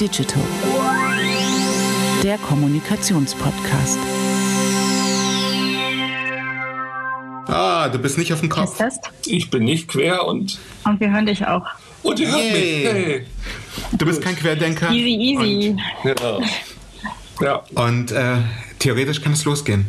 Digital, der Kommunikationspodcast. Ah, du bist nicht auf dem Kopf. Ich bin nicht quer und. Und wir hören dich auch. Und ihr hört mich. Hey. Du bist kein Querdenker. Easy, easy. Und, ja. ja. Und äh, theoretisch kann es losgehen.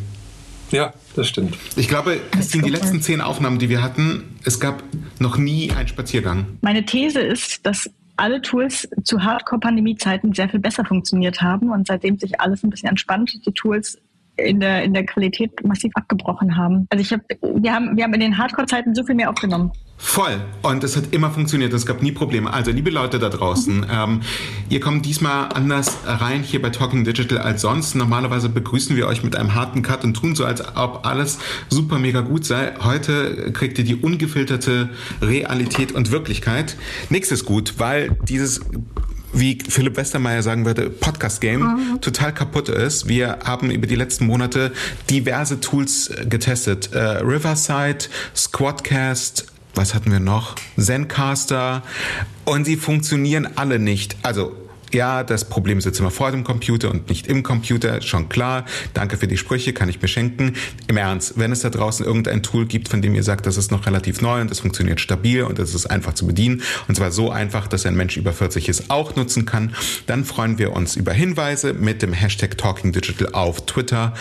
Ja, das stimmt. Ich glaube, Christine, die letzten zehn Aufnahmen, die wir hatten, es gab noch nie einen Spaziergang. Meine These ist, dass alle Tools zu Hardcore-Pandemie-Zeiten sehr viel besser funktioniert haben und seitdem sich alles ein bisschen entspannt, die Tools in der, in der Qualität massiv abgebrochen haben. Also ich habe, wir haben, wir haben in den Hardcore-Zeiten so viel mehr aufgenommen. Voll. Und es hat immer funktioniert. Es gab nie Probleme. Also, liebe Leute da draußen, ähm, ihr kommt diesmal anders rein hier bei Talking Digital als sonst. Normalerweise begrüßen wir euch mit einem harten Cut und tun so, als ob alles super mega gut sei. Heute kriegt ihr die ungefilterte Realität und Wirklichkeit. Nichts ist gut, weil dieses wie Philipp Westermeier sagen würde, Podcast-Game mhm. total kaputt ist. Wir haben über die letzten Monate diverse Tools getestet. Äh, Riverside, Squadcast, was hatten wir noch? Zencaster. Und sie funktionieren alle nicht. Also ja, das Problem sitzt immer vor dem Computer und nicht im Computer, schon klar. Danke für die Sprüche, kann ich mir schenken. Im Ernst, wenn es da draußen irgendein Tool gibt, von dem ihr sagt, das ist noch relativ neu und das funktioniert stabil und das ist einfach zu bedienen, und zwar so einfach, dass ein Mensch über 40 es auch nutzen kann, dann freuen wir uns über Hinweise mit dem Hashtag Talking Digital auf Twitter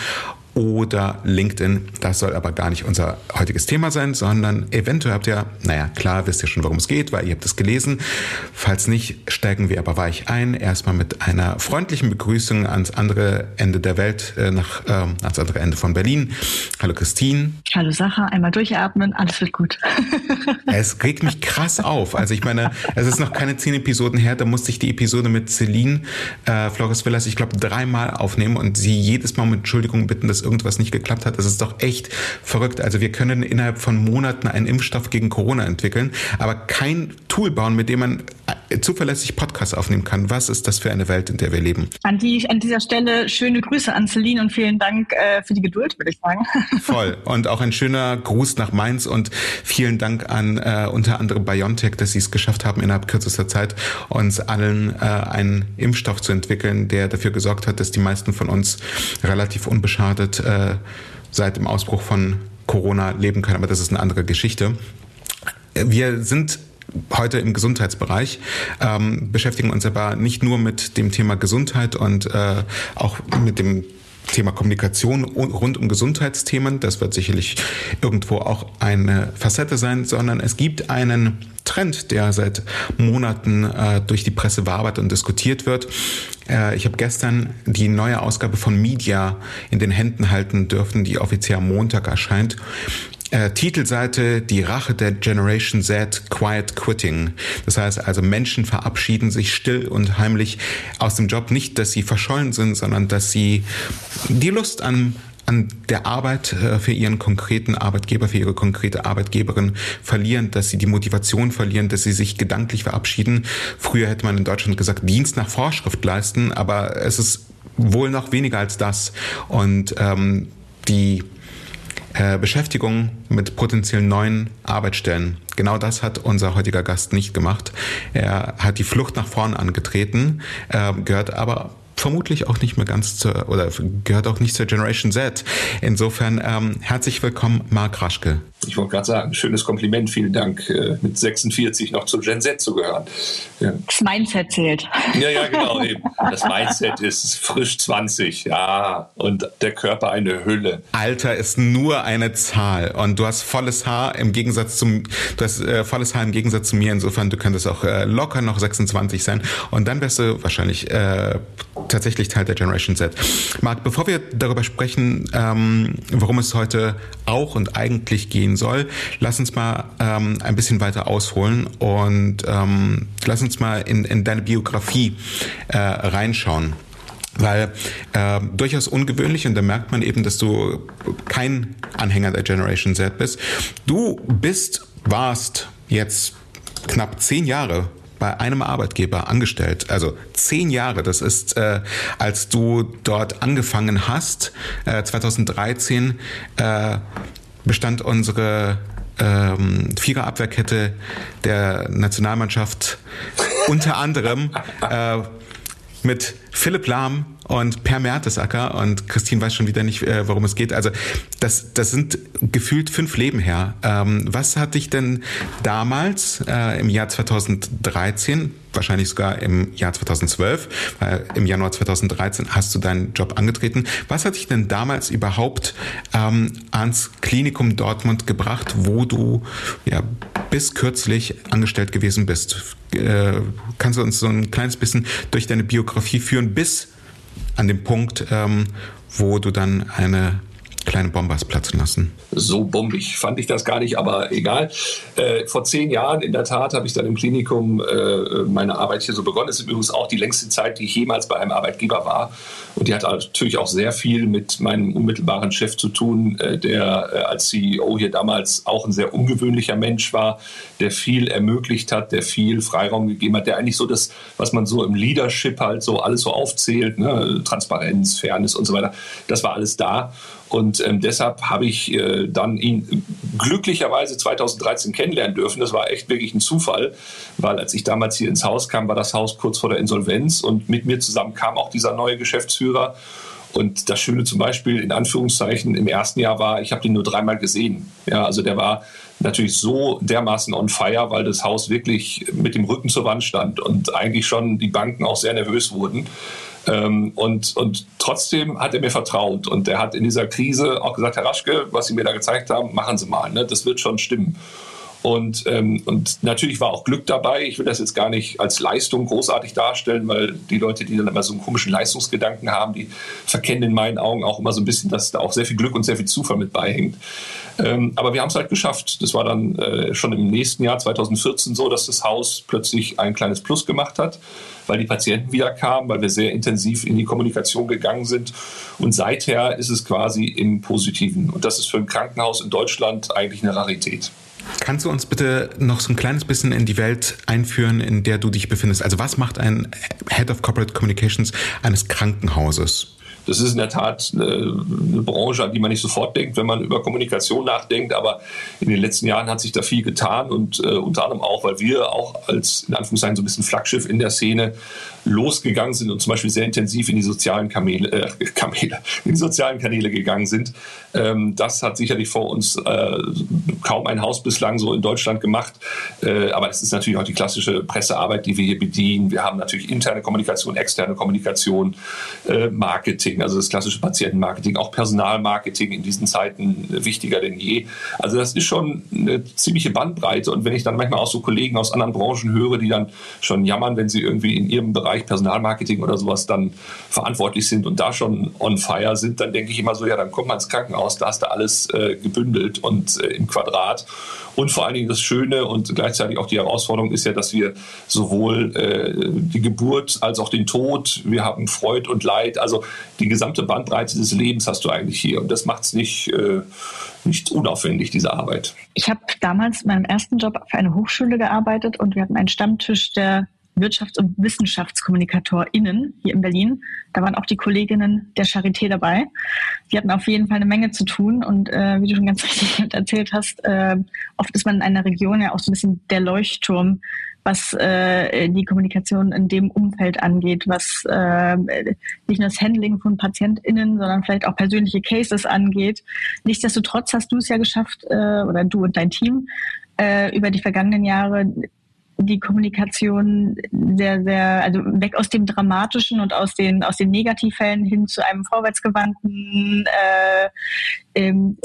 oder LinkedIn. Das soll aber gar nicht unser heutiges Thema sein, sondern eventuell habt ihr, naja, klar, wisst ihr schon, worum es geht, weil ihr habt es gelesen. Falls nicht, steigen wir aber weich ein. Erstmal mit einer freundlichen Begrüßung ans andere Ende der Welt, äh, nach, äh, ans andere Ende von Berlin. Hallo Christine. Hallo Sacha, einmal durchatmen, alles wird gut. es regt mich krass auf. Also ich meine, es ist noch keine zehn Episoden her, da musste ich die Episode mit Celine äh, Flores Villas, ich glaube, dreimal aufnehmen und sie jedes Mal um Entschuldigung bitten, dass irgendwas nicht geklappt hat. Das ist doch echt verrückt. Also wir können innerhalb von Monaten einen Impfstoff gegen Corona entwickeln, aber kein Tool bauen, mit dem man äh, zuverlässig Podcasts aufnehmen kann. Was ist das für eine Welt, in der wir leben? An, die, an dieser Stelle schöne Grüße an Celine und vielen Dank äh, für die Geduld, würde ich sagen. Voll. Und auch ein schöner Gruß nach Mainz und vielen Dank an äh, unter anderem BioNTech, dass sie es geschafft haben, innerhalb kürzester Zeit uns allen äh, einen Impfstoff zu entwickeln, der dafür gesorgt hat, dass die meisten von uns relativ unbeschadet äh, seit dem Ausbruch von Corona leben können. Aber das ist eine andere Geschichte. Wir sind heute im Gesundheitsbereich, ähm, beschäftigen uns aber nicht nur mit dem Thema Gesundheit und äh, auch mit dem Thema Kommunikation rund um Gesundheitsthemen. Das wird sicherlich irgendwo auch eine Facette sein, sondern es gibt einen Trend, der seit Monaten äh, durch die Presse bearbeitet und diskutiert wird. Äh, ich habe gestern die neue Ausgabe von Media in den Händen halten dürfen, die offiziell am Montag erscheint. Äh, Titelseite Die Rache der Generation Z Quiet Quitting. Das heißt also, Menschen verabschieden sich still und heimlich aus dem Job. Nicht, dass sie verschollen sind, sondern dass sie die Lust an an der Arbeit äh, für ihren konkreten Arbeitgeber, für ihre konkrete Arbeitgeberin verlieren, dass sie die Motivation verlieren, dass sie sich gedanklich verabschieden. Früher hätte man in Deutschland gesagt, Dienst nach Vorschrift leisten, aber es ist wohl noch weniger als das. Und ähm, die äh, Beschäftigung mit potenziellen neuen Arbeitsstellen. Genau das hat unser heutiger Gast nicht gemacht. Er hat die Flucht nach vorn angetreten, äh, gehört aber vermutlich auch nicht mehr ganz zur, oder gehört auch nicht zur Generation Z. Insofern ähm, herzlich willkommen, Marc Raschke. Ich wollte gerade sagen, schönes Kompliment, vielen Dank, äh, mit 46 noch zur Gen Z zu gehören. Ja. Das Mindset zählt. Ja, ja, genau. Eben. Das Mindset ist frisch 20, ja, und der Körper eine Hülle. Alter ist nur eine Zahl und du hast volles Haar im Gegensatz zum, du hast äh, volles Haar im Gegensatz zu mir. Insofern, du könntest auch äh, locker noch 26 sein und dann wärst du wahrscheinlich äh, tatsächlich Teil der Generation Z. Marc, bevor wir darüber sprechen, ähm, worum es heute auch und eigentlich gehen soll, lass uns mal ähm, ein bisschen weiter ausholen und ähm, lass uns mal in, in deine Biografie äh, reinschauen weil äh, durchaus ungewöhnlich und da merkt man eben, dass du kein Anhänger der Generation Z bist. Du bist, warst jetzt knapp zehn Jahre bei einem Arbeitgeber angestellt. Also zehn Jahre. Das ist, äh, als du dort angefangen hast, äh, 2013, äh, bestand unsere ähm, Viererabwehrkette der Nationalmannschaft unter anderem äh, mit Philipp Lahm und Per Mertesacker und Christine weiß schon wieder nicht, äh, worum es geht. Also das, das sind gefühlt fünf Leben her. Ähm, was hat dich denn damals äh, im Jahr 2013, wahrscheinlich sogar im Jahr 2012, weil im Januar 2013 hast du deinen Job angetreten, was hat dich denn damals überhaupt ähm, ans Klinikum Dortmund gebracht, wo du ja bis kürzlich angestellt gewesen bist? Äh, kannst du uns so ein kleines bisschen durch deine Biografie führen, bis an dem Punkt, ähm, wo du dann eine kleine Bombe hast platzen lassen. So bombig fand ich das gar nicht, aber egal. Äh, vor zehn Jahren in der Tat habe ich dann im Klinikum äh, meine Arbeit hier so begonnen. Es ist übrigens auch die längste Zeit, die ich jemals bei einem Arbeitgeber war. Und die hat natürlich auch sehr viel mit meinem unmittelbaren Chef zu tun, äh, der äh, als CEO hier damals auch ein sehr ungewöhnlicher Mensch war, der viel ermöglicht hat, der viel Freiraum gegeben hat, der eigentlich so das, was man so im Leadership halt so alles so aufzählt, ne? Transparenz, Fairness und so weiter, das war alles da. Und ähm, deshalb habe ich äh, dann ihn glücklicherweise 2013 kennenlernen dürfen. Das war echt wirklich ein Zufall, weil als ich damals hier ins Haus kam, war das Haus kurz vor der Insolvenz und mit mir zusammen kam auch dieser neue Geschäftsführer. Und das Schöne zum Beispiel in Anführungszeichen im ersten Jahr war, ich habe den nur dreimal gesehen. Ja, also der war natürlich so dermaßen on fire, weil das Haus wirklich mit dem Rücken zur Wand stand und eigentlich schon die Banken auch sehr nervös wurden. Ähm, und, und trotzdem hat er mir vertraut und er hat in dieser Krise auch gesagt, Herr Raschke, was Sie mir da gezeigt haben, machen Sie mal, ne? das wird schon stimmen. Und, ähm, und natürlich war auch Glück dabei. Ich will das jetzt gar nicht als Leistung großartig darstellen, weil die Leute, die dann immer so einen komischen Leistungsgedanken haben, die verkennen in meinen Augen auch immer so ein bisschen, dass da auch sehr viel Glück und sehr viel Zufall mit beihängt. Ähm, aber wir haben es halt geschafft. Das war dann äh, schon im nächsten Jahr, 2014, so, dass das Haus plötzlich ein kleines Plus gemacht hat weil die Patienten wieder kamen, weil wir sehr intensiv in die Kommunikation gegangen sind. Und seither ist es quasi im Positiven. Und das ist für ein Krankenhaus in Deutschland eigentlich eine Rarität. Kannst du uns bitte noch so ein kleines bisschen in die Welt einführen, in der du dich befindest? Also was macht ein Head of Corporate Communications eines Krankenhauses? Das ist in der Tat eine, eine, Branche, an die man nicht sofort denkt, wenn man über Kommunikation nachdenkt. Aber in den letzten Jahren hat sich da viel getan und äh, unter anderem auch, weil wir auch als in Anführungszeichen so ein bisschen Flaggschiff in der Szene losgegangen sind und zum Beispiel sehr intensiv in die sozialen Kamele, äh, Kamele in die sozialen Kanäle gegangen sind. Ähm, das hat sicherlich vor uns äh, kaum ein Haus bislang so in Deutschland gemacht. Äh, aber es ist natürlich auch die klassische Pressearbeit, die wir hier bedienen. Wir haben natürlich interne Kommunikation, externe Kommunikation, äh, Marketing, also das klassische Patientenmarketing, auch Personalmarketing in diesen Zeiten wichtiger denn je. Also das ist schon eine ziemliche Bandbreite. Und wenn ich dann manchmal auch so Kollegen aus anderen Branchen höre, die dann schon jammern, wenn sie irgendwie in ihrem Bereich Bereich Personalmarketing oder sowas dann verantwortlich sind und da schon on fire sind, dann denke ich immer so, ja, dann kommt man ins Krankenhaus, da hast du alles äh, gebündelt und äh, im Quadrat. Und vor allen Dingen das Schöne und gleichzeitig auch die Herausforderung ist ja, dass wir sowohl äh, die Geburt als auch den Tod, wir haben Freud und Leid, also die gesamte Bandbreite des Lebens hast du eigentlich hier. Und das macht es nicht, äh, nicht unaufwendig, diese Arbeit. Ich habe damals in meinem ersten Job für eine Hochschule gearbeitet und wir hatten einen Stammtisch der Wirtschafts- und WissenschaftskommunikatorInnen hier in Berlin. Da waren auch die Kolleginnen der Charité dabei. Die hatten auf jeden Fall eine Menge zu tun und äh, wie du schon ganz richtig erzählt hast, äh, oft ist man in einer Region ja auch so ein bisschen der Leuchtturm, was äh, die Kommunikation in dem Umfeld angeht, was äh, nicht nur das Handling von PatientInnen, sondern vielleicht auch persönliche Cases angeht. Nichtsdestotrotz hast du es ja geschafft, äh, oder du und dein Team, äh, über die vergangenen Jahre die Kommunikation sehr, sehr, also weg aus dem Dramatischen und aus den, aus den Negativfällen hin zu einem vorwärtsgewandten, äh, ähm,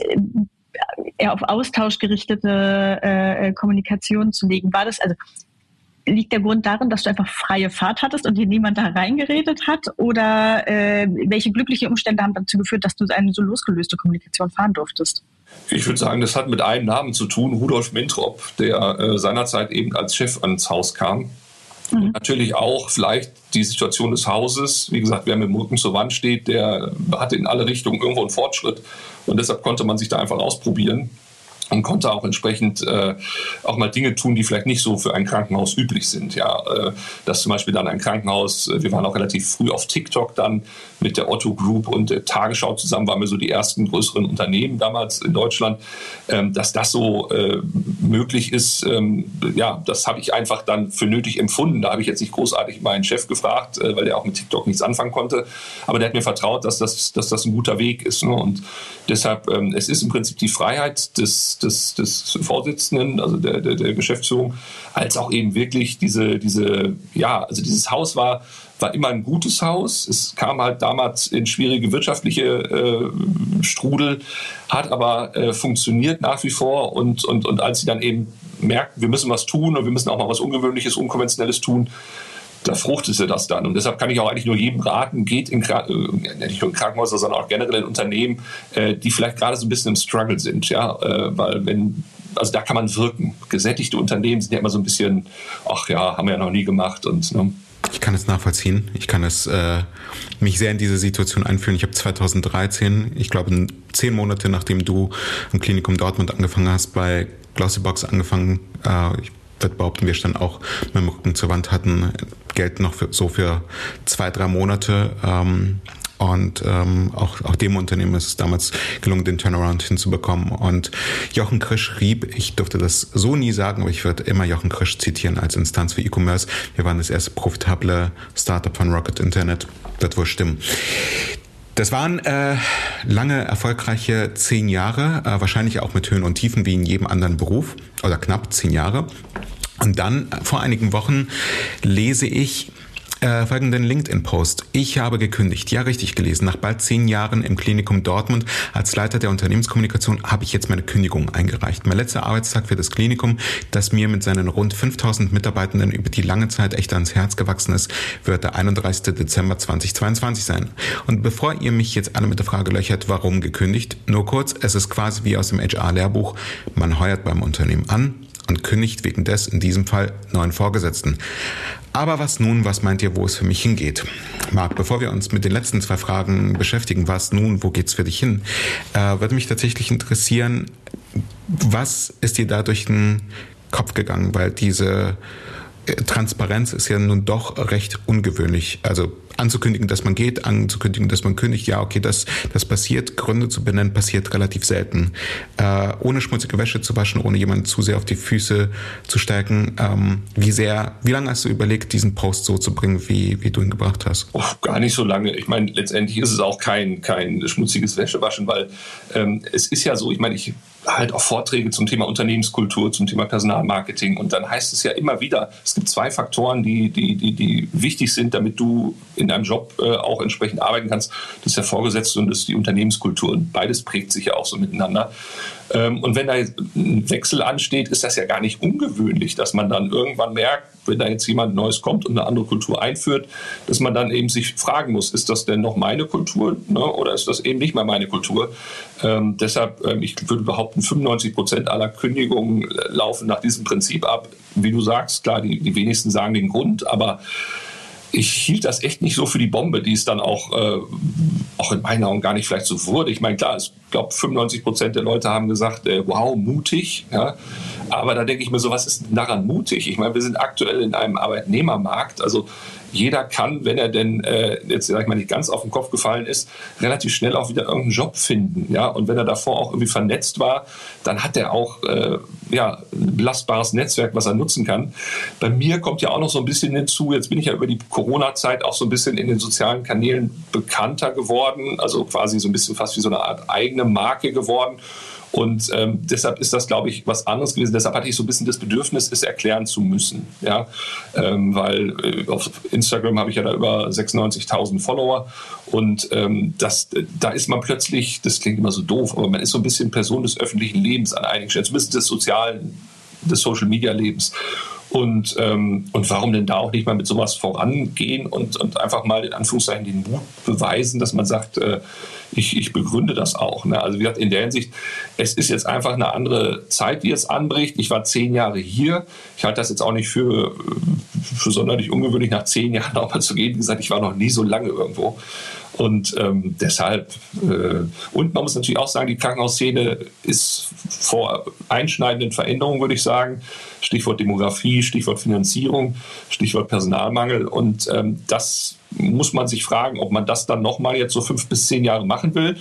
eher auf Austausch gerichtete äh, Kommunikation zu legen. War das, also liegt der Grund darin, dass du einfach freie Fahrt hattest und dir niemand da reingeredet hat? Oder äh, welche glückliche Umstände haben dazu geführt, dass du eine so losgelöste Kommunikation fahren durftest? Ich würde sagen, das hat mit einem Namen zu tun, Rudolf Mintrop, der äh, seinerzeit eben als Chef ans Haus kam. Mhm. Natürlich auch vielleicht die Situation des Hauses. Wie gesagt, wer mit dem Rücken zur Wand steht, der hatte in alle Richtungen irgendwo einen Fortschritt. Und deshalb konnte man sich da einfach ausprobieren. und konnte auch entsprechend äh, auch mal Dinge tun, die vielleicht nicht so für ein Krankenhaus üblich sind. Ja, äh, dass zum Beispiel dann ein Krankenhaus, äh, wir waren auch relativ früh auf TikTok dann mit der Otto Group und der Tagesschau zusammen, waren wir so die ersten größeren Unternehmen damals in Deutschland, ähm, dass das so äh, möglich ist. Ähm, ja, das habe ich einfach dann für nötig empfunden. Da habe ich jetzt nicht großartig meinen Chef gefragt, äh, weil der auch mit TikTok nichts anfangen konnte, aber der hat mir vertraut, dass das, dass das ein guter Weg ist. Ne? Und deshalb, ähm, es ist im Prinzip die Freiheit des des, des Vorsitzenden, also der, der, der Geschäftsführung, als auch eben wirklich diese, diese, ja, also dieses Haus war, war immer ein gutes Haus. Es kam halt damals in schwierige wirtschaftliche äh, Strudel, hat aber äh, funktioniert nach wie vor. Und, und, und als sie dann eben merkten, wir müssen was tun und wir müssen auch mal was Ungewöhnliches, Unkonventionelles tun, da fruchtete das dann. Und deshalb kann ich auch eigentlich nur jedem raten, geht in, äh, nicht nur in Krankenhäuser, sondern auch generell in Unternehmen, äh, die vielleicht gerade so ein bisschen im Struggle sind. Ja? Äh, weil wenn, also da kann man wirken. Gesättigte Unternehmen sind ja immer so ein bisschen, ach ja, haben wir ja noch nie gemacht. Und, ne? Ich kann es nachvollziehen. Ich kann es äh, mich sehr in diese Situation einfühlen. Ich habe 2013, ich glaube zehn Monate nachdem du im Klinikum Dortmund angefangen hast, bei Glossybox angefangen. Äh, ich würde behaupten, wir standen auch mit dem Rücken zur Wand, hatten Geld noch für, so für zwei, drei Monate. Ähm, und ähm, auch, auch dem Unternehmen ist es damals gelungen, den Turnaround hinzubekommen. Und Jochen Krisch rieb, ich durfte das so nie sagen, aber ich würde immer Jochen Krisch zitieren als Instanz für E-Commerce. Wir waren das erste profitable Startup von Rocket Internet. Das wohl stimmen. Das waren äh, lange, erfolgreiche zehn Jahre, äh, wahrscheinlich auch mit Höhen und Tiefen wie in jedem anderen Beruf oder knapp zehn Jahre. Und dann vor einigen Wochen lese ich äh, folgenden LinkedIn-Post. Ich habe gekündigt. Ja, richtig gelesen. Nach bald zehn Jahren im Klinikum Dortmund als Leiter der Unternehmenskommunikation habe ich jetzt meine Kündigung eingereicht. Mein letzter Arbeitstag für das Klinikum, das mir mit seinen rund 5000 Mitarbeitenden über die lange Zeit echt ans Herz gewachsen ist, wird der 31. Dezember 2022 sein. Und bevor ihr mich jetzt alle mit der Frage löchert, warum gekündigt, nur kurz, es ist quasi wie aus dem HR-Lehrbuch. Man heuert beim Unternehmen an, und kündigt wegen des in diesem Fall neuen Vorgesetzten. Aber was nun, was meint ihr, wo es für mich hingeht? Marc, bevor wir uns mit den letzten zwei Fragen beschäftigen, was nun, wo geht's für dich hin, äh, würde mich tatsächlich interessieren, was ist dir da durch den Kopf gegangen, weil diese äh, Transparenz ist ja nun doch recht ungewöhnlich. Also anzukündigen, dass man geht, anzukündigen, dass man kündigt, ja, okay, das, das passiert. Gründe zu benennen passiert relativ selten. Äh, ohne schmutzige Wäsche zu waschen, ohne jemanden zu sehr auf die Füße zu stärken. Ähm, wie sehr, wie lange hast du überlegt, diesen Post so zu bringen, wie, wie du ihn gebracht hast? Oh, gar nicht so lange. Ich meine, letztendlich ist es auch kein, kein schmutziges Wäschewaschen, weil ähm, es ist ja so, ich meine, ich halt auch Vorträge zum Thema Unternehmenskultur, zum Thema Personalmarketing. Und dann heißt es ja immer wieder, es gibt zwei Faktoren, die, die, die, die wichtig sind, damit du in deinem Job äh, auch entsprechend arbeiten kannst. Das ist der Vorgesetzte und das ist die Unternehmenskultur. Und beides prägt sich ja auch so miteinander. Ähm, und wenn da ein Wechsel ansteht, ist das ja gar nicht ungewöhnlich, dass man dann irgendwann merkt, wenn da jetzt jemand Neues kommt und eine andere Kultur einführt, dass man dann eben sich fragen muss, ist das denn noch meine Kultur ne, oder ist das eben nicht mehr meine Kultur? Ähm, deshalb, ähm, ich würde behaupten, 95 Prozent aller Kündigungen laufen nach diesem Prinzip ab. Wie du sagst, klar, die, die wenigsten sagen den Grund, aber ich hielt das echt nicht so für die Bombe, die es dann auch, äh, auch in meinen Augen gar nicht vielleicht so wurde. Ich meine, klar, ich glaube, 95 Prozent der Leute haben gesagt, äh, wow, mutig. Ja? Aber da denke ich mir so, was ist daran mutig? Ich meine, wir sind aktuell in einem Arbeitnehmermarkt. Also jeder kann, wenn er denn äh, jetzt sag ich mal nicht ganz auf den Kopf gefallen ist, relativ schnell auch wieder irgendeinen Job finden. Ja, und wenn er davor auch irgendwie vernetzt war, dann hat er auch äh, ja ein belastbares Netzwerk, was er nutzen kann. Bei mir kommt ja auch noch so ein bisschen hinzu. Jetzt bin ich ja über die Corona-Zeit auch so ein bisschen in den sozialen Kanälen bekannter geworden, also quasi so ein bisschen fast wie so eine Art eigene Marke geworden. Und ähm, deshalb ist das, glaube ich, was anderes gewesen. Deshalb hatte ich so ein bisschen das Bedürfnis, es erklären zu müssen. Ja? Ähm, weil äh, auf Instagram habe ich ja da über 96.000 Follower. Und ähm, das, da ist man plötzlich, das klingt immer so doof, aber man ist so ein bisschen Person des öffentlichen Lebens an einigen Stellen, zumindest des sozialen, des Social-Media-Lebens. Und, ähm, und warum denn da auch nicht mal mit sowas vorangehen und, und einfach mal in Anführungszeichen den Mut beweisen, dass man sagt, äh, ich, ich begründe das auch. Ne? Also wie gesagt, in der Hinsicht, es ist jetzt einfach eine andere Zeit, die jetzt anbricht. Ich war zehn Jahre hier. Ich halte das jetzt auch nicht für, für sonderlich ungewöhnlich, nach zehn Jahren auch mal zu gehen. Wie gesagt, ich war noch nie so lange irgendwo. Und ähm, deshalb, äh, und man muss natürlich auch sagen, die Krankenhausszene ist vor einschneidenden Veränderungen, würde ich sagen. Stichwort Demografie, Stichwort Finanzierung, Stichwort Personalmangel. Und ähm, das muss man sich fragen, ob man das dann nochmal jetzt so fünf bis zehn Jahre machen will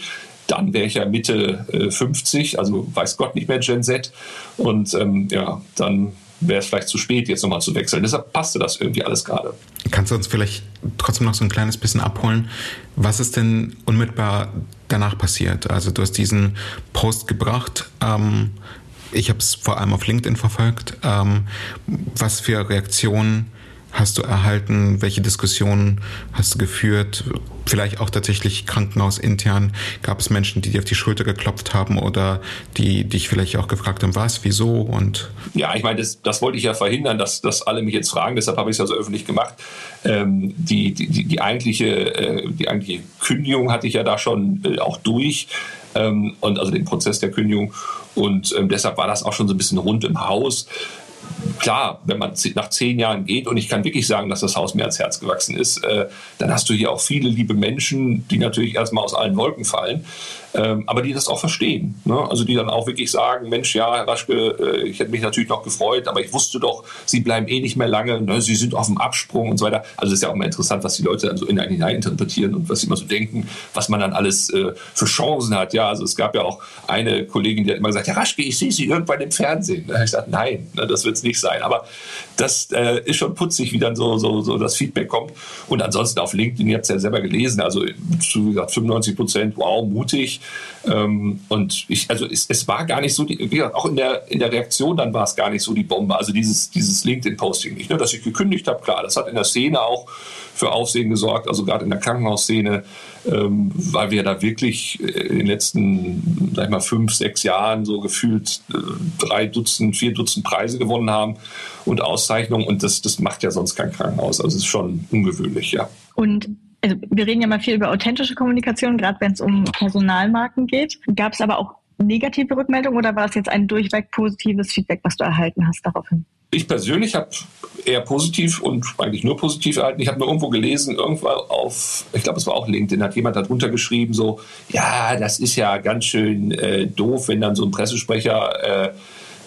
dann wäre ich ja Mitte äh, 50, also weiß Gott nicht mehr Gen Z. Und ähm, ja, dann wäre es vielleicht zu spät, jetzt nochmal zu wechseln. Deshalb passte das irgendwie alles gerade. Kannst du uns vielleicht trotzdem noch so ein kleines bisschen abholen? Was ist denn unmittelbar danach passiert? Also du hast diesen Post gebracht. Ähm, ich habe es vor allem auf LinkedIn verfolgt. Ähm, was für Reaktionen hast du erhalten? Welche Diskussionen hast du geführt? Vielleicht auch tatsächlich krankenhausintern. Gab es Menschen, die dir auf die Schulter geklopft haben oder die dich vielleicht auch gefragt haben, was, wieso? Und ja, ich meine, das, das wollte ich ja verhindern, dass, dass alle mich jetzt fragen. Deshalb habe ich es ja so öffentlich gemacht. Ähm, die, die, die, eigentliche, äh, die eigentliche Kündigung hatte ich ja da schon äh, auch durch. Ähm, und also den Prozess der Kündigung. Und ähm, deshalb war das auch schon so ein bisschen rund im Haus klar, wenn man nach zehn Jahren geht und ich kann wirklich sagen, dass das Haus mir ans Herz gewachsen ist, äh, dann hast du hier auch viele liebe Menschen, die natürlich erstmal aus allen Wolken fallen ähm, aber die das auch verstehen. Ne? Also die dann auch wirklich sagen, Mensch, ja, Herr Raschke, äh, ich hätte mich natürlich noch gefreut, aber ich wusste doch, Sie bleiben eh nicht mehr lange, ne? Sie sind auf dem Absprung und so weiter. Also es ist ja auch immer interessant, was die Leute dann so in einen interpretieren und was sie immer so denken, was man dann alles äh, für Chancen hat. Ja, also es gab ja auch eine Kollegin, die hat immer gesagt, Herr Raschke, ich sehe Sie irgendwann im Fernsehen. Da habe ich gesagt, nein, ne, das wird es nicht sein. Aber das äh, ist schon putzig, wie dann so, so, so das Feedback kommt. Und ansonsten auf LinkedIn, ihr habt es ja selber gelesen, also wie gesagt, 95 Prozent, wow, mutig. Ähm, und ich, also es, es, war gar nicht so, die, wie gesagt, auch in der, in der Reaktion dann war es gar nicht so die Bombe. Also dieses, dieses LinkedIn-Posting nicht, ne, dass ich gekündigt habe, klar, das hat in der Szene auch für Aufsehen gesorgt, also gerade in der Krankenhausszene, ähm, weil wir da wirklich in den letzten, sag ich mal, fünf, sechs Jahren so gefühlt äh, drei Dutzend, vier Dutzend Preise gewonnen haben und Auszeichnungen und das, das macht ja sonst kein Krankenhaus. Also es ist schon ungewöhnlich, ja. Und also wir reden ja mal viel über authentische Kommunikation, gerade wenn es um Personalmarken geht. Gab es aber auch negative Rückmeldungen oder war es jetzt ein durchweg positives Feedback, was du erhalten hast daraufhin? Ich persönlich habe eher positiv und eigentlich nur positiv erhalten. Ich habe nur irgendwo gelesen, irgendwo auf, ich glaube, es war auch LinkedIn, hat jemand darunter geschrieben, so, ja, das ist ja ganz schön äh, doof, wenn dann so ein Pressesprecher äh,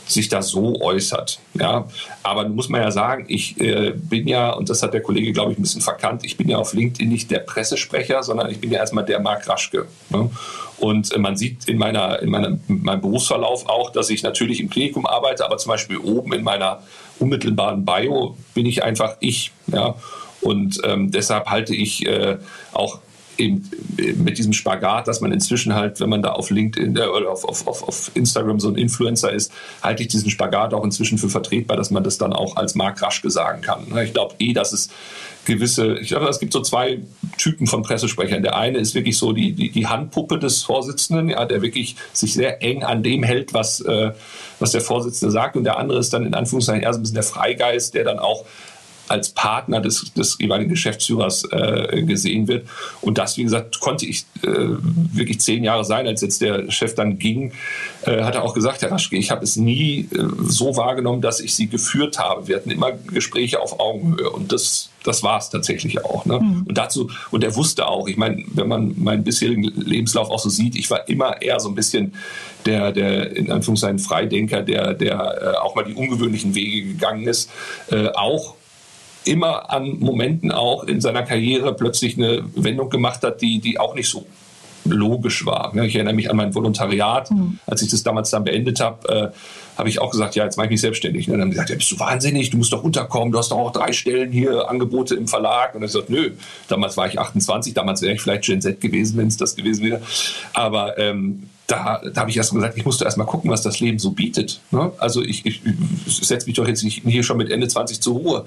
sich da so äußert. Ja, aber muss man ja sagen, ich äh, bin ja, und das hat der Kollege, glaube ich, ein bisschen verkannt, ich bin ja auf LinkedIn nicht der Pressesprecher, sondern ich bin ja erstmal der Marc Raschke. Ne? Und äh, man sieht in, meiner, in, meiner, in meinem Berufsverlauf auch, dass ich natürlich im Klinikum arbeite, aber zum Beispiel oben in meiner unmittelbaren Bio bin ich einfach ich. Ja? Und ähm, deshalb halte ich äh, auch eben mit diesem Spagat, dass man inzwischen halt, wenn man da auf LinkedIn äh, oder auf, auf, auf Instagram so ein Influencer ist, halte ich diesen Spagat auch inzwischen für vertretbar, dass man das dann auch als Mark Raschke sagen kann. Ich glaube eh, dass es gewisse, ich glaube, es gibt so zwei Typen von Pressesprechern. Der eine ist wirklich so die, die, die Handpuppe des Vorsitzenden, ja, der wirklich sich sehr eng an dem hält, was, äh, was der Vorsitzende sagt. Und der andere ist dann in Anführungszeichen eher so ein bisschen der Freigeist, der dann auch als Partner des, des jeweiligen Geschäftsführers äh, gesehen wird. Und das, wie gesagt, konnte ich äh, wirklich zehn Jahre sein, als jetzt der Chef dann ging, äh, hat er auch gesagt, Herr Raschke, ich habe es nie äh, so wahrgenommen, dass ich sie geführt habe. Wir hatten immer Gespräche auf Augenhöhe und das, das war es tatsächlich auch. Ne? Mhm. Und dazu, und er wusste auch, ich meine, wenn man meinen bisherigen Lebenslauf auch so sieht, ich war immer eher so ein bisschen der, der in Anführungszeichen Freidenker, der, der äh, auch mal die ungewöhnlichen Wege gegangen ist, äh, auch immer an Momenten auch in seiner Karriere plötzlich eine Wendung gemacht hat, die, die auch nicht so logisch war. Ich erinnere mich an mein Volontariat, mhm. als ich das damals dann beendet habe, äh, habe ich auch gesagt, ja, jetzt mache ich mich selbstständig. Und dann haben sie gesagt, ja, bist du wahnsinnig, du musst doch unterkommen, du hast doch auch drei Stellen hier, Angebote im Verlag. Und ich gesagt, nö, damals war ich 28, damals wäre ich vielleicht Gen Z gewesen, wenn es das gewesen wäre. Aber ähm, da, da habe ich erst mal gesagt, ich musste erst mal gucken, was das Leben so bietet. Ne? Also ich, ich, ich setze mich doch jetzt nicht hier schon mit Ende 20 zur Ruhe.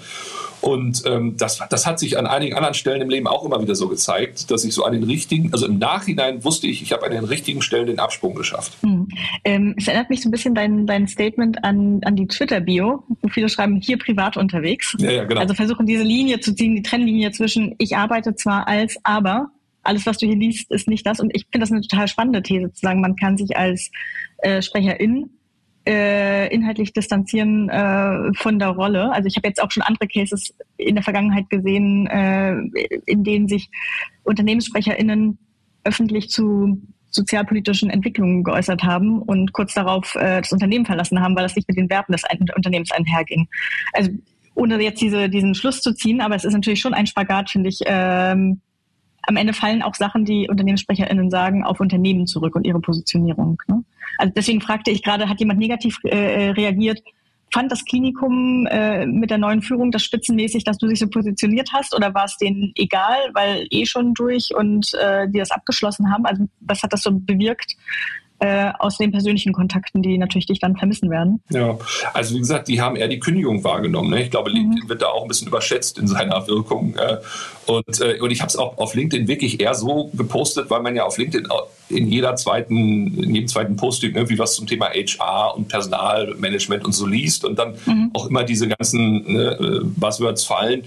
Und ähm, das, das hat sich an einigen anderen Stellen im Leben auch immer wieder so gezeigt, dass ich so an den richtigen, also im Nachhinein wusste ich, ich habe an den richtigen Stellen den Absprung geschafft. Hm. Ähm, es erinnert mich so ein bisschen dein, dein Statement an, an die Twitter-Bio, wo viele schreiben, hier privat unterwegs. Ja, ja, genau. Also versuchen diese Linie zu ziehen, die Trennlinie zwischen ich arbeite zwar als, aber alles, was du hier liest, ist nicht das. Und ich finde das eine total spannende These zu sagen, man kann sich als äh, Sprecherin äh, inhaltlich distanzieren äh, von der Rolle. Also ich habe jetzt auch schon andere Cases in der Vergangenheit gesehen, äh, in denen sich UnternehmenssprecherInnen öffentlich zu sozialpolitischen Entwicklungen geäußert haben und kurz darauf äh, das Unternehmen verlassen haben, weil das nicht mit den Werten des Unternehmens einherging. Also ohne jetzt diese, diesen Schluss zu ziehen, aber es ist natürlich schon ein Spagat, finde ich. Ähm, am Ende fallen auch Sachen, die UnternehmenssprecherInnen sagen, auf Unternehmen zurück und ihre Positionierung. Ne? Also deswegen fragte ich gerade, hat jemand negativ äh, reagiert? Fand das Klinikum äh, mit der neuen Führung das spitzenmäßig, dass du dich so positioniert hast oder war es denen egal, weil eh schon durch und äh, die das abgeschlossen haben? Also was hat das so bewirkt? Äh, aus den persönlichen Kontakten, die natürlich dich dann vermissen werden. Ja, also wie gesagt, die haben eher die Kündigung wahrgenommen. Ne? Ich glaube, LinkedIn mhm. wird da auch ein bisschen überschätzt in seiner Wirkung. Äh, und, äh, und ich habe es auch auf LinkedIn wirklich eher so gepostet, weil man ja auf LinkedIn in jeder zweiten, in jedem zweiten Posting irgendwie was zum Thema HR und Personalmanagement und so liest und dann mhm. auch immer diese ganzen ne, äh, Buzzwords fallen.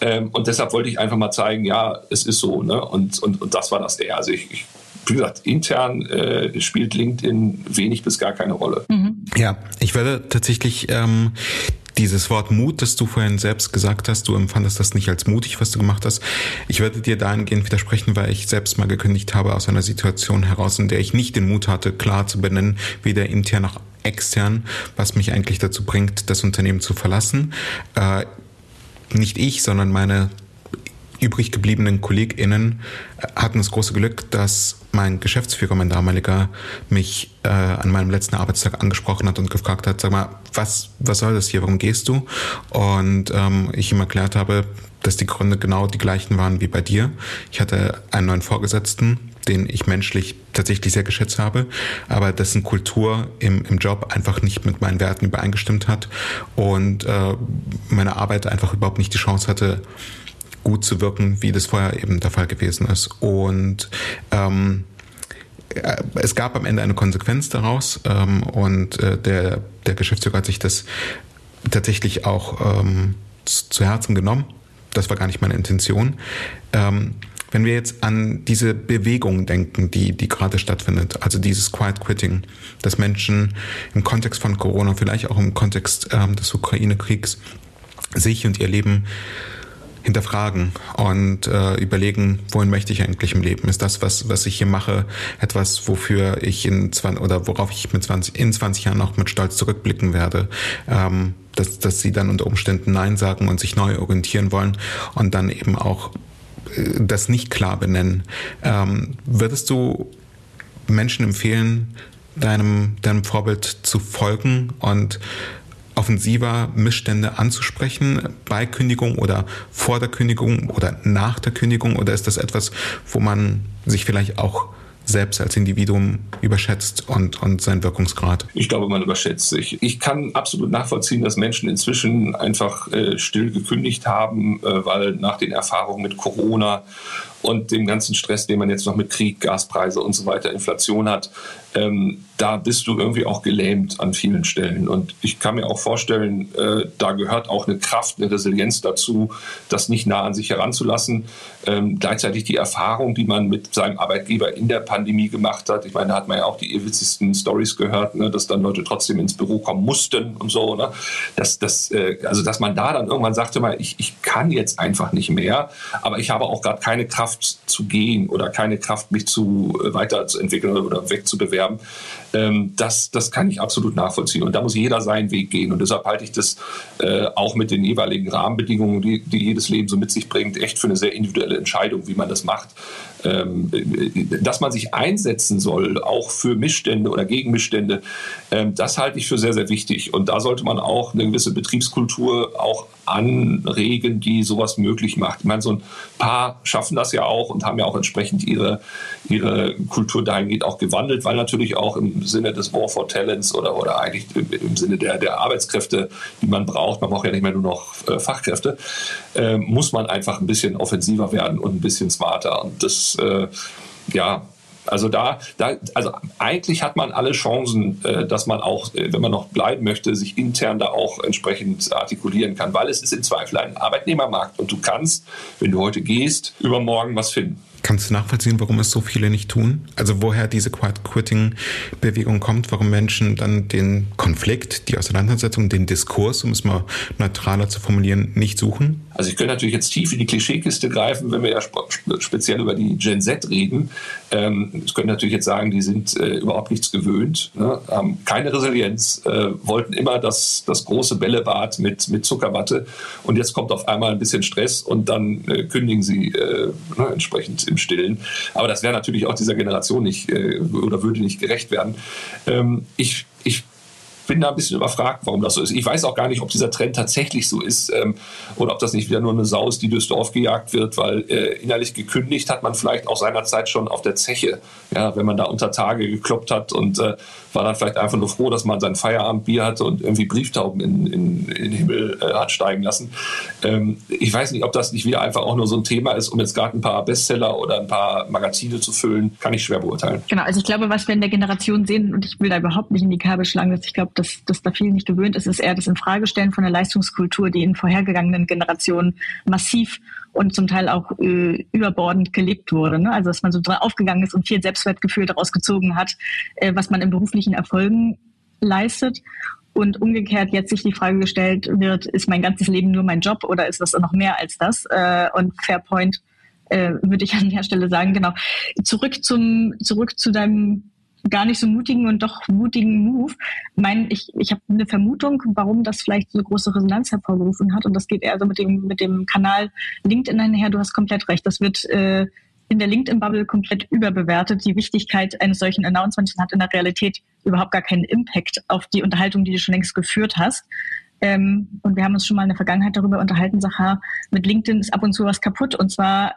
Ähm, und deshalb wollte ich einfach mal zeigen, ja, es ist so. Ne? Und, und, und das war das eher. Also ich, ich wie gesagt, intern äh, spielt LinkedIn wenig bis gar keine Rolle. Mhm. Ja, ich werde tatsächlich ähm, dieses Wort Mut, das du vorhin selbst gesagt hast, du empfandest das nicht als mutig, was du gemacht hast. Ich werde dir dahingehend widersprechen, weil ich selbst mal gekündigt habe aus einer Situation heraus, in der ich nicht den Mut hatte, klar zu benennen, weder intern noch extern, was mich eigentlich dazu bringt, das Unternehmen zu verlassen. Äh, nicht ich, sondern meine übrig gebliebenen KollegInnen hatten das große Glück, dass mein Geschäftsführer, mein damaliger, mich äh, an meinem letzten Arbeitstag angesprochen hat und gefragt hat, sag mal, was, was soll das hier, warum gehst du? Und ähm, ich ihm erklärt habe, dass die Gründe genau die gleichen waren wie bei dir. Ich hatte einen neuen Vorgesetzten, den ich menschlich tatsächlich sehr geschätzt habe, aber dessen Kultur im, im Job einfach nicht mit meinen Werten übereingestimmt hat und äh, meine Arbeit einfach überhaupt nicht die Chance hatte, gut zu wirken, wie das vorher eben der Fall gewesen ist. Und ähm, äh, es gab am Ende eine Konsequenz daraus ähm, und äh, der, der Geschäftsführer hat sich das tatsächlich auch ähm, zu Herzen genommen. Das war gar nicht meine Intention. Ähm, wenn wir jetzt an diese Bewegung denken, die, die gerade stattfindet, also dieses Quiet Quitting, dass Menschen im Kontext von Corona, vielleicht auch im Kontext ähm, des Ukraine-Kriegs, sich und ihr Leben hinterfragen und äh, überlegen, wohin möchte ich eigentlich im Leben? Ist das, was, was ich hier mache, etwas, wofür ich in 20, oder worauf ich mit 20, in 20 Jahren noch mit Stolz zurückblicken werde? Ähm, dass, dass sie dann unter Umständen Nein sagen und sich neu orientieren wollen und dann eben auch äh, das nicht klar benennen. Ähm, würdest du Menschen empfehlen, deinem, deinem Vorbild zu folgen und offensiver Missstände anzusprechen bei Kündigung oder vor der Kündigung oder nach der Kündigung? Oder ist das etwas, wo man sich vielleicht auch selbst als Individuum überschätzt und, und seinen Wirkungsgrad? Ich glaube, man überschätzt sich. Ich kann absolut nachvollziehen, dass Menschen inzwischen einfach äh, still gekündigt haben, äh, weil nach den Erfahrungen mit Corona und dem ganzen Stress, den man jetzt noch mit Krieg, Gaspreise und so weiter, Inflation hat, ähm, da bist du irgendwie auch gelähmt an vielen Stellen. Und ich kann mir auch vorstellen, äh, da gehört auch eine Kraft, eine Resilienz dazu, das nicht nah an sich heranzulassen. Ähm, gleichzeitig die Erfahrung, die man mit seinem Arbeitgeber in der Pandemie gemacht hat. Ich meine, da hat man ja auch die witzigsten Stories gehört, ne, dass dann Leute trotzdem ins Büro kommen mussten und so. Ne? Dass, dass, äh, also, dass man da dann irgendwann sagte, mal, ich, ich kann jetzt einfach nicht mehr, aber ich habe auch gerade keine Kraft zu gehen oder keine Kraft, mich zu äh, weiterzuentwickeln oder wegzubewerben. Ähm, das, das kann ich absolut nachvollziehen. Und da muss jeder seinen Weg gehen. Und deshalb halte ich das äh, auch mit den jeweiligen Rahmenbedingungen, die, die jedes Leben so mit sich bringt, echt für eine sehr individuelle Entscheidung, wie man das macht. Ähm, dass man sich einsetzen soll, auch für Missstände oder gegen Missstände, ähm, das halte ich für sehr, sehr wichtig. Und da sollte man auch eine gewisse Betriebskultur auch anregen, die sowas möglich macht. Ich meine, so ein paar schaffen das ja auch und haben ja auch entsprechend ihre, ihre Kultur dahingehend auch gewandelt, weil natürlich auch im Sinne des War for Talents oder, oder eigentlich im Sinne der, der Arbeitskräfte, die man braucht, man braucht ja nicht mehr nur noch äh, Fachkräfte, äh, muss man einfach ein bisschen offensiver werden und ein bisschen smarter. Und das, äh, ja, also da, da, also eigentlich hat man alle Chancen, äh, dass man auch, äh, wenn man noch bleiben möchte, sich intern da auch entsprechend artikulieren kann, weil es ist im Zweifel ein Arbeitnehmermarkt und du kannst, wenn du heute gehst, übermorgen was finden. Kannst du nachvollziehen, warum es so viele nicht tun? Also woher diese Quiet-Quitting-Bewegung kommt, warum Menschen dann den Konflikt, die Auseinandersetzung, den Diskurs, um es mal neutraler zu formulieren, nicht suchen? Also ich könnte natürlich jetzt tief in die Klischeekiste greifen, wenn wir ja speziell über die Gen Z reden. Ähm, ich könnte natürlich jetzt sagen, die sind äh, überhaupt nichts gewöhnt, ne? haben keine Resilienz, äh, wollten immer das, das große Bällebad mit, mit Zuckerwatte und jetzt kommt auf einmal ein bisschen Stress und dann äh, kündigen sie äh, ne, entsprechend im Stillen. Aber das wäre natürlich auch dieser Generation nicht äh, oder würde nicht gerecht werden. Ähm, ich, ich bin da ein bisschen überfragt, warum das so ist. Ich weiß auch gar nicht, ob dieser Trend tatsächlich so ist ähm, oder ob das nicht wieder nur eine Sau ist, die durchs Dorf gejagt wird, weil äh, innerlich gekündigt hat man vielleicht auch seinerzeit schon auf der Zeche, ja, wenn man da unter Tage gekloppt hat und äh, war dann vielleicht einfach nur froh, dass man sein Feierabendbier hatte und irgendwie Brieftauben in, in, in den Himmel äh, hat steigen lassen. Ähm, ich weiß nicht, ob das nicht wieder einfach auch nur so ein Thema ist, um jetzt gerade ein paar Bestseller oder ein paar Magazine zu füllen, kann ich schwer beurteilen. Genau, also ich glaube, was wir in der Generation sehen, und ich will da überhaupt nicht in die Kabel schlagen, dass ich glaube, dass, dass da viel nicht gewöhnt ist, ist eher das Infragestellen von der Leistungskultur, die in vorhergegangenen Generationen massiv und zum Teil auch äh, überbordend gelebt wurde. Ne? Also dass man so aufgegangen ist und viel Selbstwertgefühl daraus gezogen hat, äh, was man in beruflichen Erfolgen leistet. Und umgekehrt jetzt sich die Frage gestellt wird, ist mein ganzes Leben nur mein Job oder ist das noch mehr als das? Äh, und Fairpoint äh, würde ich an der Stelle sagen, genau. Zurück zum, zurück zu deinem gar nicht so mutigen und doch mutigen Move. Mein, ich ich habe eine Vermutung, warum das vielleicht so eine große Resonanz hervorgerufen hat. Und das geht eher so mit dem, mit dem Kanal LinkedIn einher. Du hast komplett recht. Das wird äh, in der LinkedIn-Bubble komplett überbewertet. Die Wichtigkeit eines solchen Announcements hat in der Realität überhaupt gar keinen Impact auf die Unterhaltung, die du schon längst geführt hast. Ähm, und wir haben uns schon mal in der Vergangenheit darüber unterhalten, Sacha, mit LinkedIn ist ab und zu was kaputt. Und zwar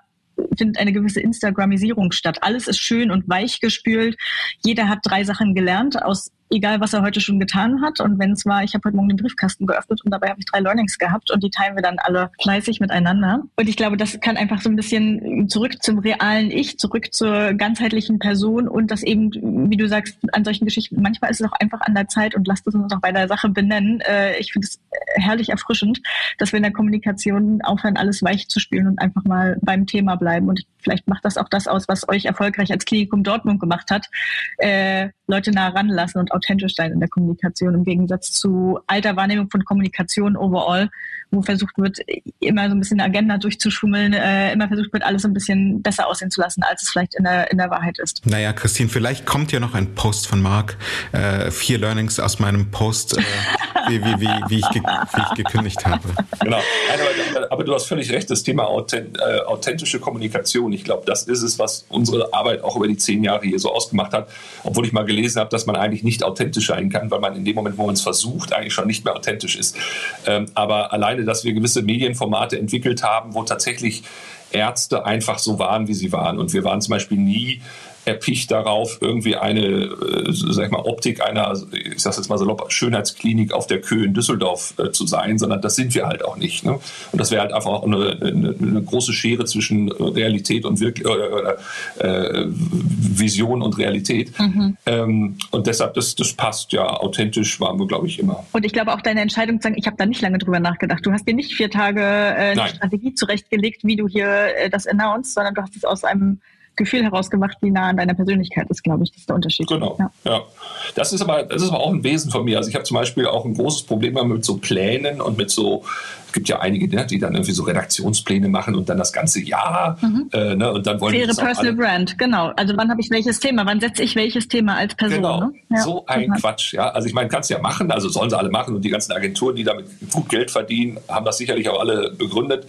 findet eine gewisse Instagramisierung statt. Alles ist schön und weich gespült. Jeder hat drei Sachen gelernt aus egal was er heute schon getan hat. Und wenn es war, ich habe heute Morgen den Briefkasten geöffnet und dabei habe ich drei Learnings gehabt und die teilen wir dann alle fleißig miteinander. Und ich glaube, das kann einfach so ein bisschen zurück zum realen Ich, zurück zur ganzheitlichen Person und das eben, wie du sagst, an solchen Geschichten, manchmal ist es auch einfach an der Zeit und lasst es uns auch bei der Sache benennen. Äh, ich finde es herrlich erfrischend, dass wir in der Kommunikation aufhören, alles weich zu spielen und einfach mal beim Thema bleiben. Und vielleicht macht das auch das aus, was euch erfolgreich als Klinikum Dortmund gemacht hat. Äh, Leute nah ranlassen und authentisch sein in der Kommunikation im Gegensatz zu alter Wahrnehmung von Kommunikation overall, wo versucht wird, immer so ein bisschen eine Agenda durchzuschummeln, äh, immer versucht wird, alles ein bisschen besser aussehen zu lassen, als es vielleicht in der, in der Wahrheit ist. Naja, Christine, vielleicht kommt ja noch ein Post von Marc, äh, vier Learnings aus meinem Post, äh, wie, wie, wie, wie, ich wie ich gekündigt habe. Genau, aber, aber, du hast völlig recht, das Thema authent, äh, authentische Kommunikation, ich glaube, das ist es, was unsere Arbeit auch über die zehn Jahre hier so ausgemacht hat, obwohl ich mal gelesen habe, dass man eigentlich nicht authentisch sein kann, weil man in dem Moment, wo man es versucht, eigentlich schon nicht mehr authentisch ist. Ähm, aber alleine dass wir gewisse Medienformate entwickelt haben, wo tatsächlich Ärzte einfach so waren, wie sie waren. Und wir waren zum Beispiel nie erpicht darauf, irgendwie eine, äh, sag ich mal, Optik einer, ich sag's jetzt mal salopp, Schönheitsklinik auf der Köhe in Düsseldorf äh, zu sein, sondern das sind wir halt auch nicht. Ne? Und das wäre halt einfach auch eine, eine, eine, große Schere zwischen Realität und Wirk äh, äh, Vision und Realität. Mhm. Ähm, und deshalb, das, das passt ja, authentisch waren wir, glaube ich, immer. Und ich glaube auch deine Entscheidung zu sagen, ich habe da nicht lange drüber nachgedacht. Du hast dir nicht vier Tage äh, eine. Strategie zurechtgelegt, wie du hier äh, das announced, sondern du hast es aus einem Gefühl herausgemacht, wie nah an deiner Persönlichkeit ist, glaube ich, das ist der Unterschied. Genau, ja. ja. Das ist aber, das ist aber auch ein Wesen von mir. Also ich habe zum Beispiel auch ein großes Problem mit so Plänen und mit so gibt ja einige, ne, die dann irgendwie so Redaktionspläne machen und dann das ganze Jahr mhm. äh, ne, und dann wollen Faire Personal Brand, genau. Also wann habe ich welches Thema? Wann setze ich welches Thema als Person? Genau. Ne? Ja. So ein mhm. Quatsch, ja. Also ich meine, kannst ja machen, also sollen sie alle machen und die ganzen Agenturen, die damit gut Geld verdienen, haben das sicherlich auch alle begründet.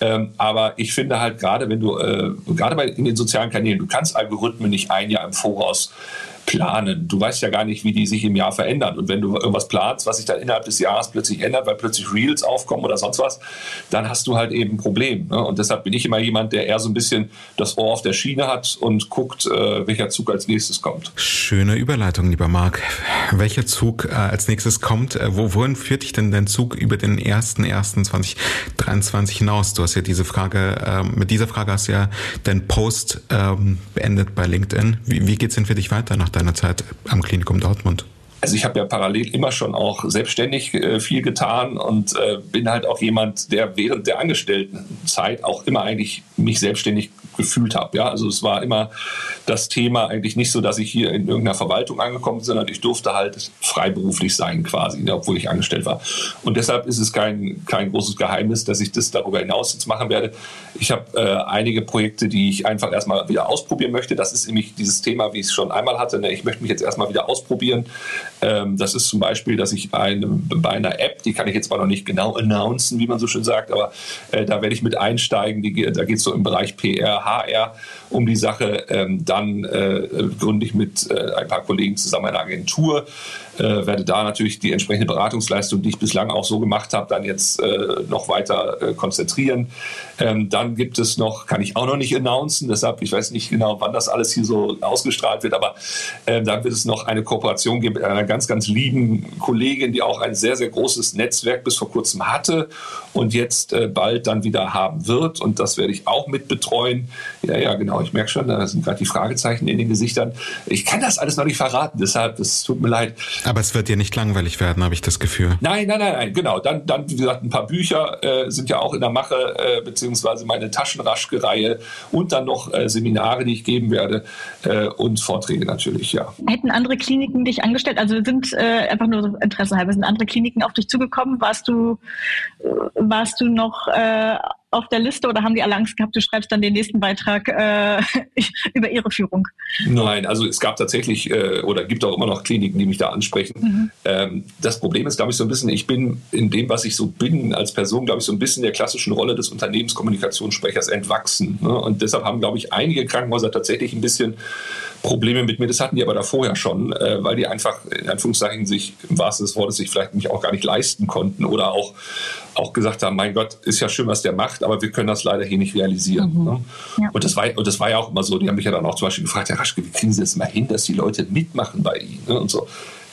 Ähm, aber ich finde halt gerade, wenn du äh, gerade bei in den sozialen Kanälen, du kannst Algorithmen nicht ein Jahr im Voraus planen. Du weißt ja gar nicht, wie die sich im Jahr verändern. Und wenn du irgendwas planst, was sich dann innerhalb des Jahres plötzlich ändert, weil plötzlich Reels aufkommen oder sonst was, dann hast du halt eben ein Problem. Ne? Und deshalb bin ich immer jemand, der eher so ein bisschen das Ohr auf der Schiene hat und guckt, äh, welcher Zug als nächstes kommt. Schöne Überleitung, lieber Marc. Welcher Zug äh, als nächstes kommt? Äh, wo, wohin führt dich denn dein Zug über den 1.1.2023 hinaus? Du hast ja diese Frage, äh, mit dieser Frage hast du ja deinen Post ähm, beendet bei LinkedIn. Wie, wie geht's denn für dich weiter nach deiner Zeit am Klinikum Dortmund? Also ich habe ja parallel immer schon auch selbstständig äh, viel getan und äh, bin halt auch jemand, der während der Angestelltenzeit auch immer eigentlich mich selbstständig gefühlt habe. Ja, also es war immer das Thema eigentlich nicht so, dass ich hier in irgendeiner Verwaltung angekommen bin, sondern ich durfte halt freiberuflich sein quasi, ne, obwohl ich angestellt war. Und deshalb ist es kein, kein großes Geheimnis, dass ich das darüber hinaus jetzt machen werde. Ich habe äh, einige Projekte, die ich einfach erstmal wieder ausprobieren möchte. Das ist nämlich dieses Thema, wie ich es schon einmal hatte. Ne? Ich möchte mich jetzt erstmal wieder ausprobieren. Ähm, das ist zum Beispiel, dass ich eine, bei einer App, die kann ich jetzt zwar noch nicht genau announcen, wie man so schön sagt, aber äh, da werde ich mit einsteigen. Die, da geht es so im Bereich PR, HR um die Sache. Ähm, dann äh, gründe ich mit äh, ein paar Kollegen zusammen eine Agentur äh, werde da natürlich die entsprechende Beratungsleistung, die ich bislang auch so gemacht habe, dann jetzt äh, noch weiter äh, konzentrieren. Ähm, dann gibt es noch, kann ich auch noch nicht announcen, deshalb, ich weiß nicht genau, wann das alles hier so ausgestrahlt wird, aber äh, dann wird es noch eine Kooperation geben mit einer ganz, ganz lieben Kollegin, die auch ein sehr, sehr großes Netzwerk bis vor kurzem hatte und jetzt äh, bald dann wieder haben wird. Und das werde ich auch mit betreuen. Ja, ja, genau, ich merke schon, da sind gerade die Fragezeichen in den Gesichtern. Ich kann das alles noch nicht verraten, deshalb, es tut mir leid. Aber es wird dir nicht langweilig werden, habe ich das Gefühl. Nein, nein, nein, nein, genau. Dann, dann wie gesagt, ein paar Bücher äh, sind ja auch in der Mache, äh, beziehungsweise meine Taschenraschke-Reihe und dann noch äh, Seminare, die ich geben werde äh, und Vorträge natürlich, ja. Hätten andere Kliniken dich angestellt? Also sind äh, einfach nur so Interesse halber, sind andere Kliniken auf dich zugekommen? Warst du, äh, warst du noch äh, auf der Liste oder haben die alle Angst gehabt, du schreibst dann den nächsten Beitrag äh, über ihre Führung? Nein, also es gab tatsächlich äh, oder gibt auch immer noch Kliniken, die mich da ansprechen. Mhm. Ähm, das Problem ist, glaube ich, so ein bisschen, ich bin in dem, was ich so bin als Person, glaube ich, so ein bisschen der klassischen Rolle des Unternehmenskommunikationssprechers entwachsen. Ne? Und deshalb haben, glaube ich, einige Krankenhäuser tatsächlich ein bisschen Probleme mit mir. Das hatten die aber da vorher schon, äh, weil die einfach in Anführungszeichen sich im wahrsten des Wortes sich vielleicht mich auch gar nicht leisten konnten oder auch, auch gesagt haben, mein Gott, ist ja schön, was der macht, aber wir können das leider hier nicht realisieren. Mhm. Ne? Ja. Und, das war, und das war ja auch immer so, die haben mich ja dann auch zum Beispiel gefragt, Herr Raschke, wie kriegen Sie das mal hin, dass die Leute mitmachen bei Ihnen? Ne? Und so.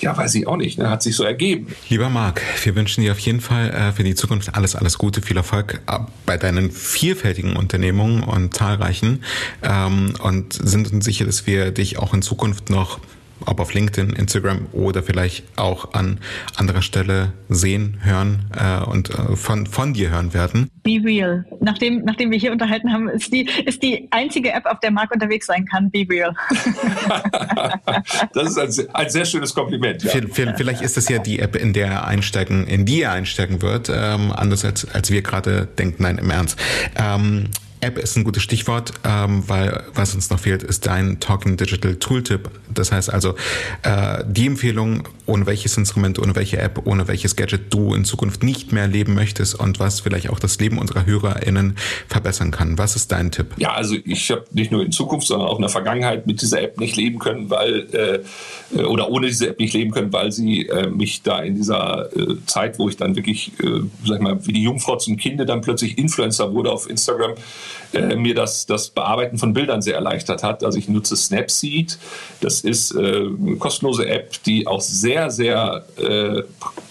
Ja, weiß ich auch nicht. Ne? Hat sich so ergeben. Lieber Marc, wir wünschen dir auf jeden Fall äh, für die Zukunft alles, alles Gute, viel Erfolg äh, bei deinen vielfältigen Unternehmungen und zahlreichen ähm, und sind uns sicher, dass wir dich auch in Zukunft noch ob auf LinkedIn, Instagram oder vielleicht auch an anderer Stelle sehen, hören äh, und äh, von, von dir hören werden. Be Real. Nachdem, nachdem wir hier unterhalten haben, ist die, ist die einzige App, auf der Marc unterwegs sein kann. Be Real. das ist ein, ein, sehr schönes Kompliment. Ja. Vielleicht ist das ja die App, in der er einsteigen, in die er einsteigen wird, ähm, anders als, als wir gerade denken. Nein, im Ernst. Ähm, App ist ein gutes Stichwort, ähm, weil was uns noch fehlt, ist dein Talking Digital Tooltip. Das heißt also äh, die Empfehlung, ohne welches Instrument, ohne welche App, ohne welches Gadget du in Zukunft nicht mehr leben möchtest und was vielleicht auch das Leben unserer HörerInnen verbessern kann. Was ist dein Tipp? Ja, also ich habe nicht nur in Zukunft, sondern auch in der Vergangenheit mit dieser App nicht leben können, weil äh, oder ohne diese App nicht leben können, weil sie äh, mich da in dieser äh, Zeit, wo ich dann wirklich, äh, sag ich mal, wie die Jungfrau zum Kinde dann plötzlich Influencer wurde auf Instagram, äh, mir das, das Bearbeiten von Bildern sehr erleichtert hat. Also ich nutze Snapseed. Das ist äh, eine kostenlose App, die auch sehr, sehr äh,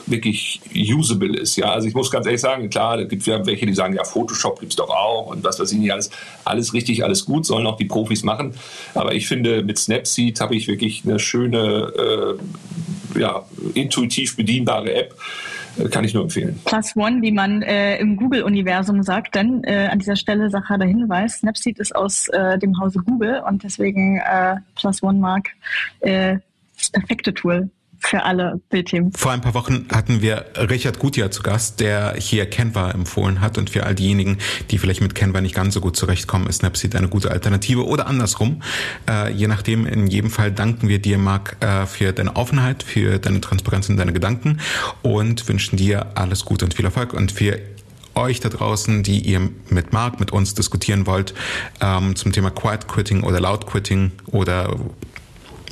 wirklich usable ist. Ja, also ich muss ganz ehrlich sagen, klar, es gibt ja welche, die sagen, ja, Photoshop gibt es doch auch und was weiß ich nicht alles. Alles richtig, alles gut, sollen auch die Profis machen. Aber ich finde, mit Snapseed habe ich wirklich eine schöne, äh, ja, intuitiv bedienbare App kann ich nur empfehlen. Plus One, wie man äh, im Google-Universum sagt, denn äh, an dieser Stelle Sache der Hinweis, Snapseed ist aus äh, dem Hause Google und deswegen äh, Plus One mag äh, das perfekte Tool für alle Bildthemen. Vor ein paar Wochen hatten wir Richard Gutjahr zu Gast, der hier Canva empfohlen hat. Und für all diejenigen, die vielleicht mit Canva nicht ganz so gut zurechtkommen, ist Snapseed eine gute Alternative oder andersrum. Äh, je nachdem, in jedem Fall danken wir dir, Marc, äh, für deine Offenheit, für deine Transparenz und deine Gedanken und wünschen dir alles Gute und viel Erfolg. Und für euch da draußen, die ihr mit Marc, mit uns diskutieren wollt, ähm, zum Thema Quiet Quitting oder Loud Quitting oder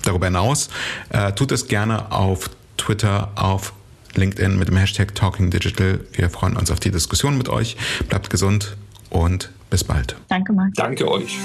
Darüber hinaus äh, tut es gerne auf Twitter, auf LinkedIn mit dem Hashtag Talking Digital. Wir freuen uns auf die Diskussion mit euch. Bleibt gesund und bis bald. Danke, Marc. Danke euch.